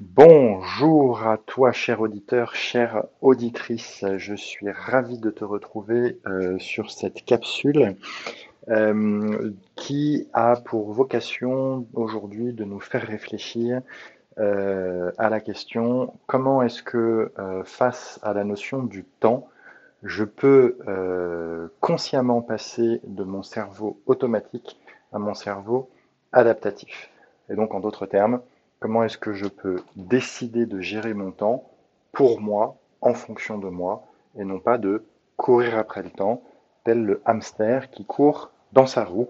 Bonjour à toi, cher auditeur, chère auditrice. Je suis ravi de te retrouver euh, sur cette capsule euh, qui a pour vocation aujourd'hui de nous faire réfléchir euh, à la question comment est-ce que face à la notion du temps, je peux consciemment passer de mon cerveau automatique à mon cerveau adaptatif. Et donc en d'autres termes, Comment est-ce que je peux décider de gérer mon temps pour moi, en fonction de moi, et non pas de courir après le temps, tel le hamster qui court dans sa roue,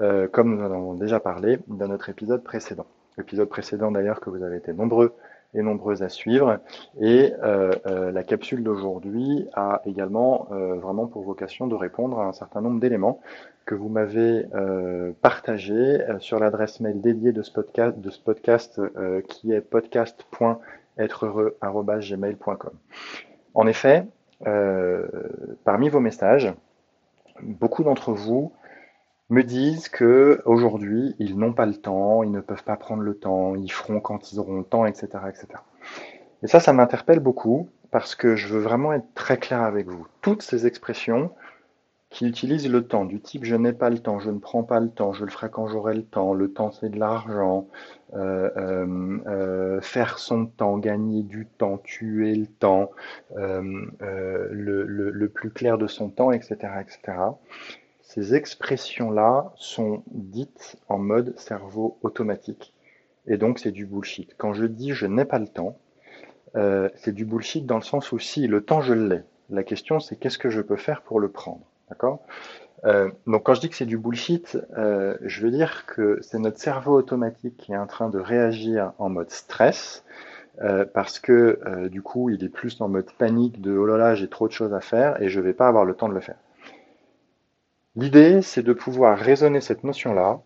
euh, comme nous en avons déjà parlé dans notre épisode précédent. Épisode précédent d'ailleurs que vous avez été nombreux et nombreuses à suivre. Et euh, euh, la capsule d'aujourd'hui a également euh, vraiment pour vocation de répondre à un certain nombre d'éléments que vous m'avez partagés sur l'adresse mail dédiée de ce podcast, de ce podcast qui est podcast.êtreheureux.gmail.com. En effet, parmi vos messages, beaucoup d'entre vous me disent que aujourd'hui ils n'ont pas le temps, ils ne peuvent pas prendre le temps, ils feront quand ils auront le temps, etc., etc. Et ça, ça m'interpelle beaucoup parce que je veux vraiment être très clair avec vous. Toutes ces expressions qui utilisent le temps, du type je n'ai pas le temps, je ne prends pas le temps, je le ferai quand j'aurai le temps, le temps c'est de l'argent, euh, euh, euh, faire son temps, gagner du temps, tuer le temps, le, le, le, plus clair de son temps, etc., etc ces expressions-là sont dites en mode cerveau automatique. Et donc, c'est du bullshit. Quand je dis je n'ai pas le temps, euh, c'est du bullshit dans le sens où si le temps je l'ai, la question c'est qu'est-ce que je peux faire pour le prendre. D'accord? Euh, Donc, quand je dis que c'est du bullshit, euh, je veux dire que c'est notre cerveau automatique qui est en train de réagir en mode stress. parce que du coup, il est plus en mode panique de oh là là, j'ai trop de choses à faire et je vais pas avoir le temps de le faire. L'idée, c'est de pouvoir raisonner cette notion-là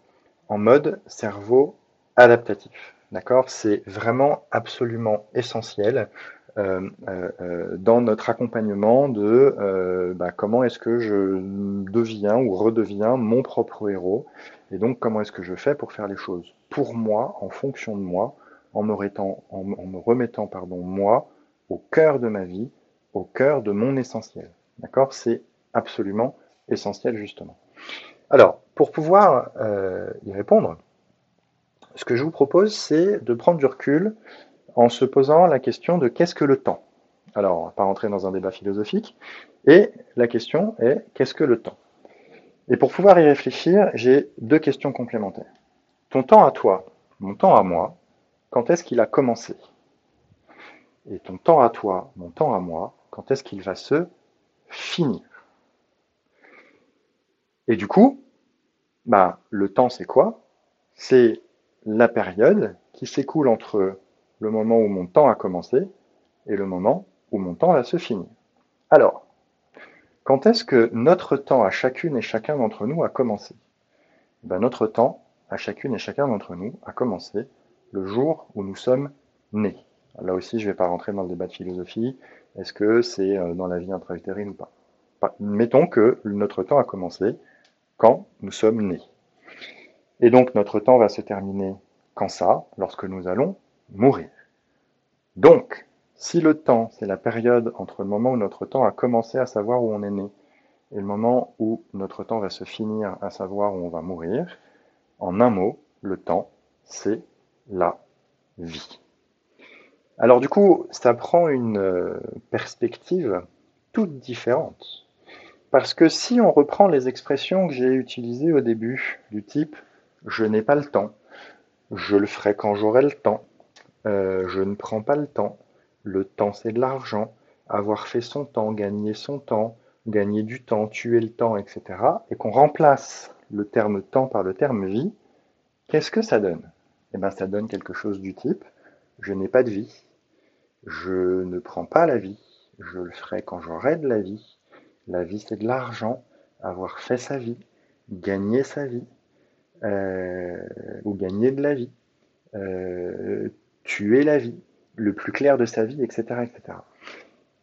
en mode cerveau adaptatif. D'accord? C'est vraiment absolument essentiel euh, euh, euh, dans notre accompagnement de bah, comment est-ce que je deviens ou redeviens mon propre héros et donc comment est-ce que je fais pour faire les choses pour moi, en fonction de moi, en me, remettant, pardon, moi au cœur de ma vie, au cœur de mon essentiel. D'accord? C'est absolument essentiel justement. Alors, pour pouvoir euh, y répondre, ce que je vous propose, c'est de prendre du recul en se posant la question de qu'est-ce que le temps? Alors, on va pas rentrer dans un débat philosophique, et la question est qu'est-ce que le temps? Et pour pouvoir y réfléchir, j'ai deux questions complémentaires. Ton temps à toi, mon temps à moi, quand est-ce qu'il a commencé? Et ton temps à toi, mon temps à moi, quand est-ce qu'il va se finir? Et du coup, bah, le temps, c'est quoi? C'est la période qui s'écoule entre le moment où mon temps a commencé et le moment où mon temps va se finir. Alors, quand est-ce que notre temps à chacune et chacun d'entre nous a commencé? Ben, Notre temps à chacune et chacun d'entre nous a commencé le jour où nous sommes nés. Là aussi, je ne vais pas rentrer dans le débat de philosophie. Est-ce que c'est euh, dans la vie intra-utérine ou pas Mettons que notre temps a commencé quand nous sommes nés. Et donc notre temps va se terminer quand ça Lorsque nous allons mourir. Donc, si le temps, c'est la période entre le moment où notre temps a commencé à savoir où on est né et le moment où notre temps va se finir à savoir où on va mourir, en un mot, le temps, c'est la vie. Alors du coup, ça prend une euh, perspective toute différente parce que si on reprend les expressions que j'ai utilisées au début, du type je n'ai pas le temps, je le ferai quand j'aurai le temps, euh, je ne prends pas le temps, le temps c'est de l'argent, avoir fait son temps, gagner son temps, gagner du temps, tuer le temps, etc., et qu'on remplace le terme temps par le terme vie, qu'est-ce que ça donne? Eh bien ça donne quelque chose du type je n'ai pas de vie, je ne prends pas la vie, je le ferai quand j'aurai de la vie, la vie, c'est de l'argent, avoir fait sa vie, gagner sa vie, euh, ou gagner de la vie, euh, tuer la vie, le plus clair de sa vie, etc., etc.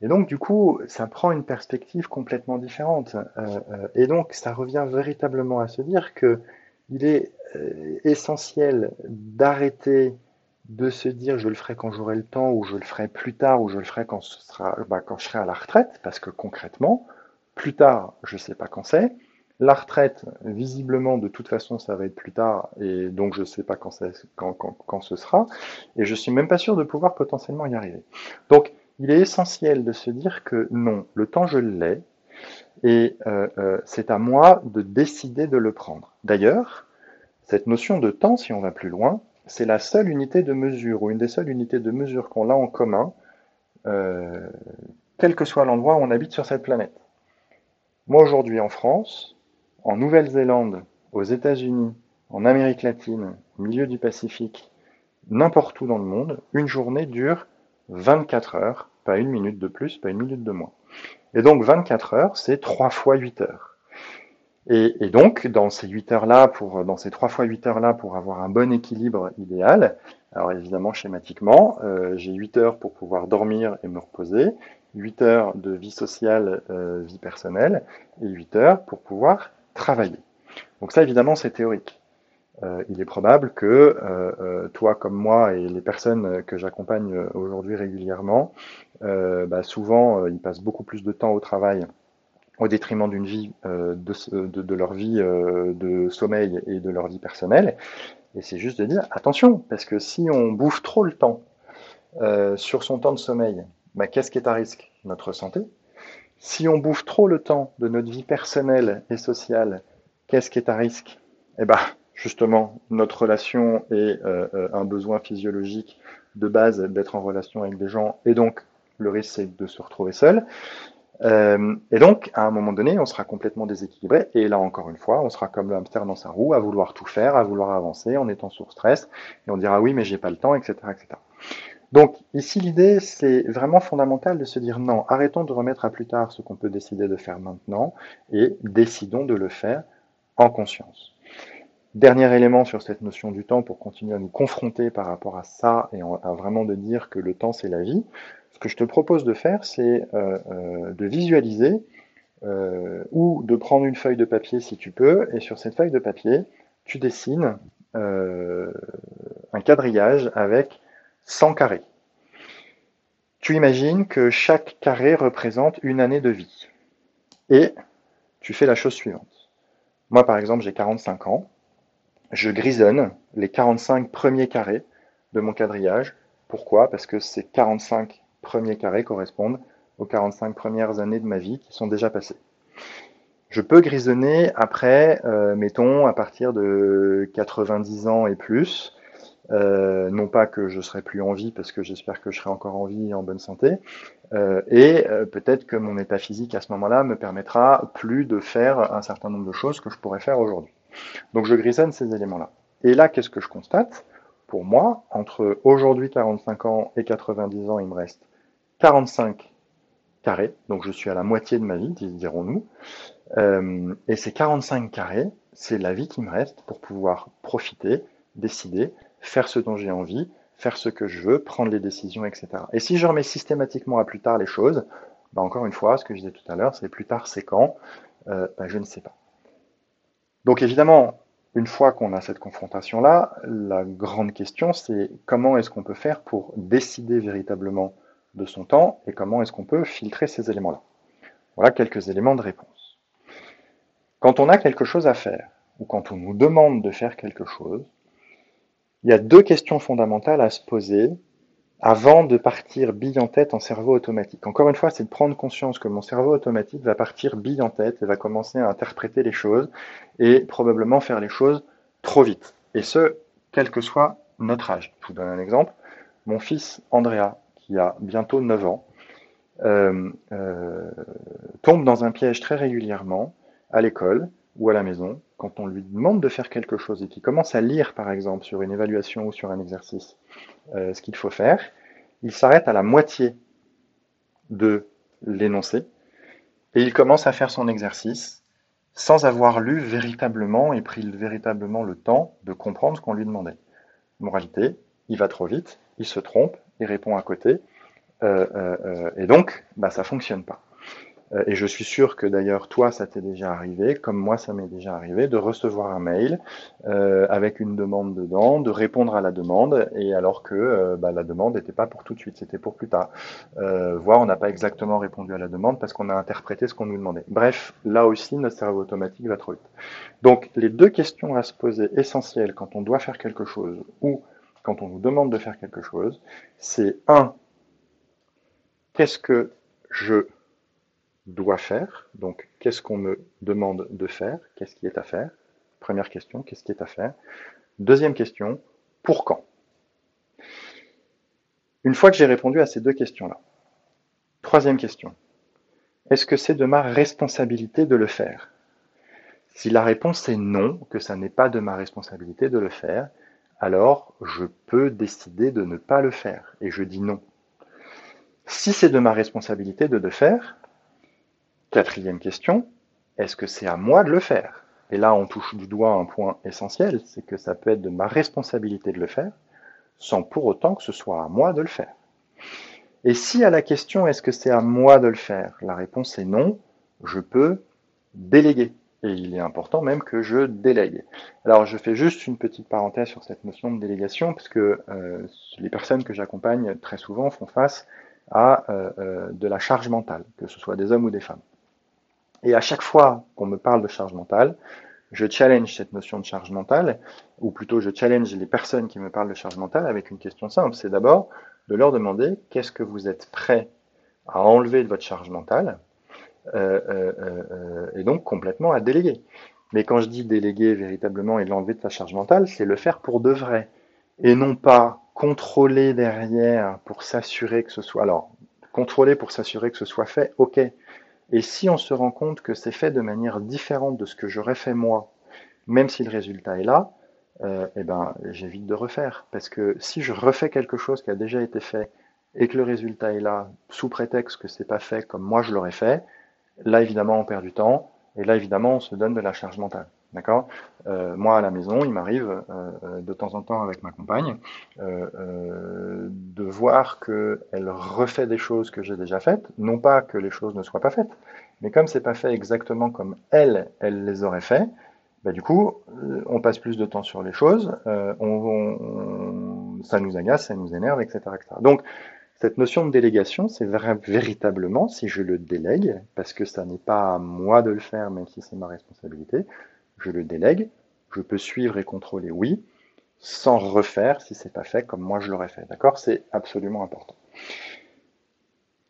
Et donc, du coup, ça prend une perspective complètement différente. Euh, et donc, ça revient véritablement à se dire que il est essentiel d'arrêter de se dire je le ferai quand j'aurai le temps, ou je le ferai plus tard, ou je le ferai quand, bah, quand je serai à la retraite, parce que concrètement, plus tard, je ne sais pas quand c'est. La retraite, visiblement, de toute façon, ça va être plus tard, et donc je ne sais pas quand, ce sera, et je suis même pas sûr de pouvoir potentiellement y arriver. Donc, il est essentiel de se dire que non, le temps je l'ai, et euh, euh, c'est à moi de décider de le prendre. D'ailleurs, cette notion de temps, si on va plus loin, c'est la seule unité de mesure, ou une des seules unités de mesure qu'on a en commun, euh, quel que soit l'endroit où on habite sur cette planète. Moi aujourd'hui en France, en Nouvelle-Zélande, aux États-Unis, en Amérique latine, au milieu du Pacifique, n'importe où dans le monde, une journée dure 24 heures, pas une minute de plus, pas une minute de moins. Et donc 24 heures, c'est 3 fois 8 heures. Et, donc, dans ces 8 heures-là, pour, dans ces 3 fois 8 heures-là, pour avoir un bon équilibre idéal, alors évidemment, schématiquement, euh, j'ai 8 heures pour pouvoir dormir et me reposer, 8 heures de vie sociale, euh, vie personnelle, et 8 heures pour pouvoir travailler. Donc ça, évidemment, c'est théorique. Euh, il est probable que toi comme moi et les personnes que j'accompagne aujourd'hui régulièrement, bah souvent ils passent beaucoup plus de temps au travail au détriment d'une vie euh, de, leur vie euh, de sommeil et de leur vie personnelle. Et c'est juste de dire attention, parce que si on bouffe trop le temps euh, sur son temps de sommeil, bah, qu'est-ce qui est à risque? Notre santé. Si on bouffe trop le temps de notre vie personnelle et sociale, qu'est-ce qui est à risque? Eh ben, justement, notre relation et un besoin physiologique de base d'être en relation avec des gens, et donc le risque c'est de se retrouver seul. Euh, et donc, à un moment donné, on sera complètement déséquilibré. Et là, encore une fois, on sera comme le hamster dans sa roue, à vouloir tout faire, à vouloir avancer, en étant sous stress. Et on dira oui, mais j'ai pas le temps, etc., etc. Donc, ici, l'idée, c'est vraiment fondamental de se dire non, arrêtons de remettre à plus tard ce qu'on peut décider de faire maintenant et décidons de le faire en conscience. Dernier élément sur cette notion du temps pour continuer à nous confronter par rapport à ça et à vraiment de dire que le temps c'est la vie. Ce que je te propose de faire, c'est euh, euh, de visualiser euh, ou de prendre une feuille de papier si tu peux, et sur cette feuille de papier, tu dessines un quadrillage avec 100 carrés. Tu imagines que chaque carré représente une année de vie. Et tu fais la chose suivante. Moi, par exemple, j'ai 45 ans. Je grisonne les 45 premiers carrés de mon quadrillage. Pourquoi? Parce que ces 45 premiers carrés correspondent aux 45 premières années de ma vie qui sont déjà passées. Je peux grisonner après, euh, mettons, à partir de 90 ans et plus. Euh, non pas que je serai plus en vie, parce que j'espère que je serai encore en vie et en bonne santé. Euh, et peut-être que mon état physique à ce moment-là me permettra plus de faire un certain nombre de choses que je pourrais faire aujourd'hui. Donc je grisonne ces éléments-là. Et là, qu'est-ce que je constate? Pour moi, entre aujourd'hui 45 ans et 90 ans, il me reste 45 carrés, donc je suis à la moitié de ma vie, dirons-nous. Euh, et ces 45 carrés, c'est la vie qui me reste pour pouvoir profiter, décider, faire ce dont j'ai envie, faire ce que je veux, prendre les décisions, etc. Et si je remets systématiquement à plus tard les choses, bah encore une fois, ce que je disais tout à l'heure, c'est plus tard, c'est quand? Euh, bah Je ne sais pas. Donc évidemment, une fois qu'on a cette confrontation-là, la grande question, c'est comment est-ce qu'on peut faire pour décider véritablement de son temps et comment est-ce qu'on peut filtrer ces éléments-là? Voilà quelques éléments de réponse. Quand on a quelque chose à faire, ou quand on nous demande de faire quelque chose, il y a deux questions fondamentales à se poser avant de partir bille en tête en cerveau automatique. Encore une fois, c'est de prendre conscience que mon cerveau automatique va partir bille en tête et va commencer à interpréter les choses et probablement faire les choses trop vite. Et ce, quel que soit notre âge. Je vous donne un exemple. Mon fils Andrea, qui a bientôt 9 ans, euh, euh, tombe dans un piège très régulièrement à l'école ou à la maison, quand on lui demande de faire quelque chose et qu'il commence à lire, par exemple, sur une évaluation ou sur un exercice, euh, ce qu'il faut faire, il s'arrête à la moitié de l'énoncé et il commence à faire son exercice sans avoir lu véritablement et pris véritablement le temps de comprendre ce qu'on lui demandait. Moralité, il va trop vite, il se trompe, il répond à côté, euh, euh, et donc, bah, ça fonctionne pas. Euh, et je suis sûr que d'ailleurs toi ça t'est déjà arrivé, comme moi ça m'est déjà arrivé, de recevoir un mail euh, avec une demande dedans, de répondre à la demande, et alors que euh, bah, la demande n'était pas pour tout de suite, c'était pour plus tard. Euh, voire on n'a pas exactement répondu à la demande parce qu'on a interprété ce qu'on nous demandait. Bref, là aussi notre cerveau automatique va trop vite. Donc les deux questions à se poser essentielles quand on doit faire quelque chose ou quand on vous demande de faire quelque chose, c'est un, qu'est-ce que je dois faire. Donc, qu'est-ce qu'on me demande de faire? Qu'est-ce qui est à faire? Première question, qu'est-ce qui est à faire? Deuxième question, pour quand? Une fois que j'ai répondu à ces deux questions-là, troisième question, est-ce que c'est de ma responsabilité de le faire? Si la réponse est non, que ça n'est pas de ma responsabilité de le faire, alors je peux décider de ne pas le faire, et je dis non. Si c'est de ma responsabilité de le faire, Quatrième question, est-ce que c'est à moi de le faire? Et là, on touche du doigt un point essentiel, c'est que ça peut être de ma responsabilité de le faire, sans pour autant que ce soit à moi de le faire. Et si à la question est-ce que c'est à moi de le faire, la réponse est non, je peux déléguer. Et il est important même que je délègue. Alors je fais juste une petite parenthèse sur cette notion de délégation, parce que euh, les personnes que j'accompagne très souvent font face à euh, euh, de la charge mentale, que ce soit des hommes ou des femmes. Et à chaque fois qu'on me parle de charge mentale, je challenge cette notion de charge mentale, ou plutôt je challenge les personnes qui me parlent de charge mentale avec une question simple. C'est d'abord de leur demander qu'est-ce que vous êtes prêt à enlever de votre charge mentale, euh, euh, euh, et donc complètement à déléguer. Mais quand je dis déléguer véritablement et l'enlever de sa charge mentale, c'est le faire pour de vrai, et non pas contrôler derrière pour s'assurer que ce soit. Alors, contrôler pour s'assurer que ce soit fait, ok. Et si on se rend compte que c'est fait de manière différente de ce que j'aurais fait moi, même si le résultat est là, euh, eh ben, j'évite de refaire. Parce que si je refais quelque chose qui a déjà été fait et que le résultat est là, sous prétexte que c'est pas fait comme moi je l'aurais fait, là évidemment on perd du temps et là évidemment on se donne de la charge mentale. D'accord? Euh, Moi, à la maison, il m'arrive euh, euh, de temps en temps avec ma compagne de voir qu'elle refait des choses que j'ai déjà faites. Non pas que les choses ne soient pas faites, mais comme c'est pas fait exactement comme elle, elle les aurait fait, bah, du coup, on passe plus de temps sur les choses, ça nous agace, ça nous énerve, etc. etc. Donc, cette notion de délégation, c'est véritablement si je le délègue, parce que ça n'est pas à moi de le faire, même si c'est ma responsabilité, je le délègue, je peux suivre et contrôler, oui, sans refaire si c'est pas fait comme moi je l'aurais fait. D'accord? C'est absolument important.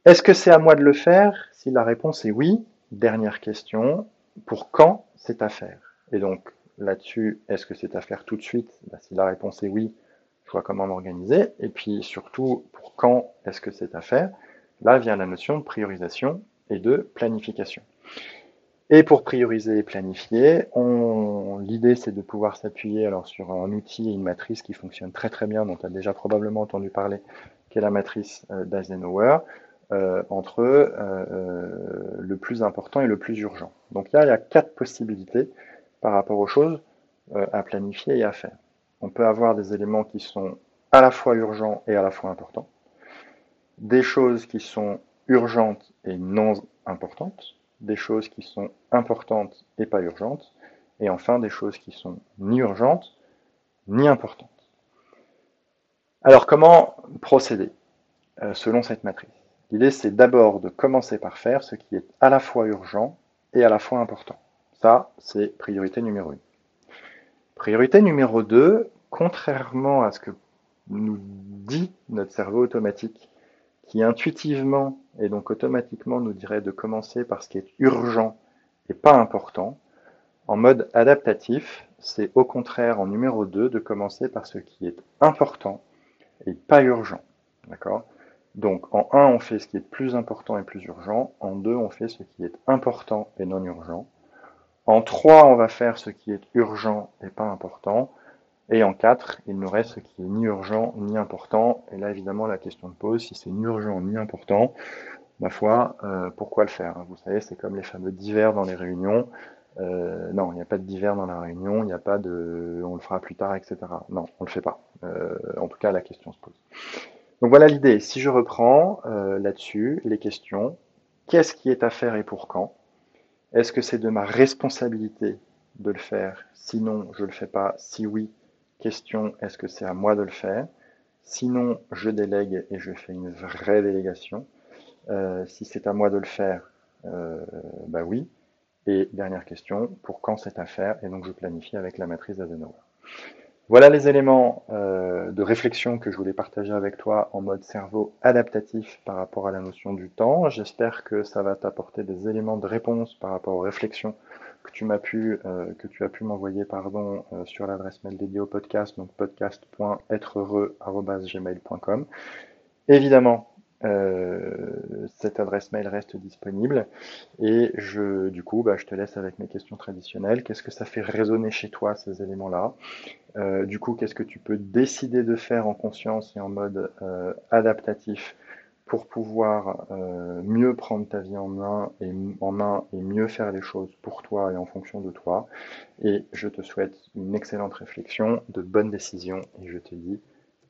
Est-ce que c'est à moi de le faire? Si la réponse est oui, dernière question, pour quand c'est à faire? Et donc là-dessus, est-ce que c'est à faire tout de suite? Bah, Si la réponse est oui, je vois comment m'organiser. Et puis surtout, pour quand est-ce que c'est à faire? Là vient la notion de priorisation et de planification. Et pour prioriser et planifier, l'idée c'est de pouvoir s'appuyer alors sur un outil et une matrice qui fonctionne très très bien, dont tu as déjà probablement entendu parler, qui est la matrice euh, d'Eisenhower, euh, entre euh, le plus important et le plus urgent. Donc là, il y a quatre possibilités par rapport aux choses à planifier et à faire. On peut avoir des éléments qui sont à la fois urgents et à la fois importants, des choses qui sont urgentes et non importantes, des choses qui sont importantes et pas urgentes, et enfin des choses qui sont ni urgentes ni importantes. Alors comment procéder euh, selon cette matrice? L'idée c'est d'abord de commencer par faire ce qui est à la fois urgent et à la fois important. Ça, c'est priorité numéro 1. Priorité numéro 2, contrairement à ce que nous dit notre cerveau automatique, qui intuitivement et donc automatiquement nous dirait de commencer par ce qui est urgent et pas important. En mode adaptatif, c'est au contraire en numéro 2 de commencer par ce qui est important et pas urgent. D'accord? Donc en 1, on fait ce qui est plus important et plus urgent. En 2, on fait ce qui est important et non urgent. En 3, on va faire ce qui est urgent et pas important. Et en 4, il nous reste ce qui est ni urgent ni important. Et là, évidemment, la question de pose, si c'est ni urgent ni important, ma foi, euh, pourquoi le faire Vous savez, c'est comme les fameux divers dans les réunions. Euh, non, il n'y a pas de divers dans la réunion, il n'y a pas de on le fera plus tard, etc. Non, on le fait pas. Euh, en tout cas, la question se pose. Donc voilà l'idée. Si je reprends là-dessus les questions, qu'est-ce qui est à faire et pour quand? Est-ce que c'est de ma responsabilité de le faire? Sinon, je ne le fais pas. Si oui, question, est-ce que c'est à moi de le faire? Sinon, je délègue et je fais une vraie délégation. Euh, si c'est à moi de le faire, euh, bah oui. Et dernière question, pour quand c'est à faire Et donc je planifie avec la matrice d'Adenauer. Voilà les éléments euh, de réflexion que je voulais partager avec toi en mode cerveau adaptatif par rapport à la notion du temps. J'espère que ça va t'apporter des éléments de réponse par rapport aux réflexions que tu m'as pu, euh, que tu as pu m'envoyer pardon euh, sur l'adresse mail dédiée au podcast, donc podcast.êtreheureux@gmail.com. Évidemment, euh, cette adresse mail reste disponible et je, du coup, bah, je te laisse avec mes questions traditionnelles. Qu'est-ce que ça fait résonner chez toi ces éléments-là? Du coup, qu'est-ce que tu peux décider de faire en conscience et en mode adaptatif pour pouvoir mieux prendre ta vie en main, et, en main et mieux faire les choses pour toi et en fonction de toi. Et je te souhaite une excellente réflexion, de bonnes décisions et je te dis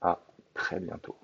à très bientôt.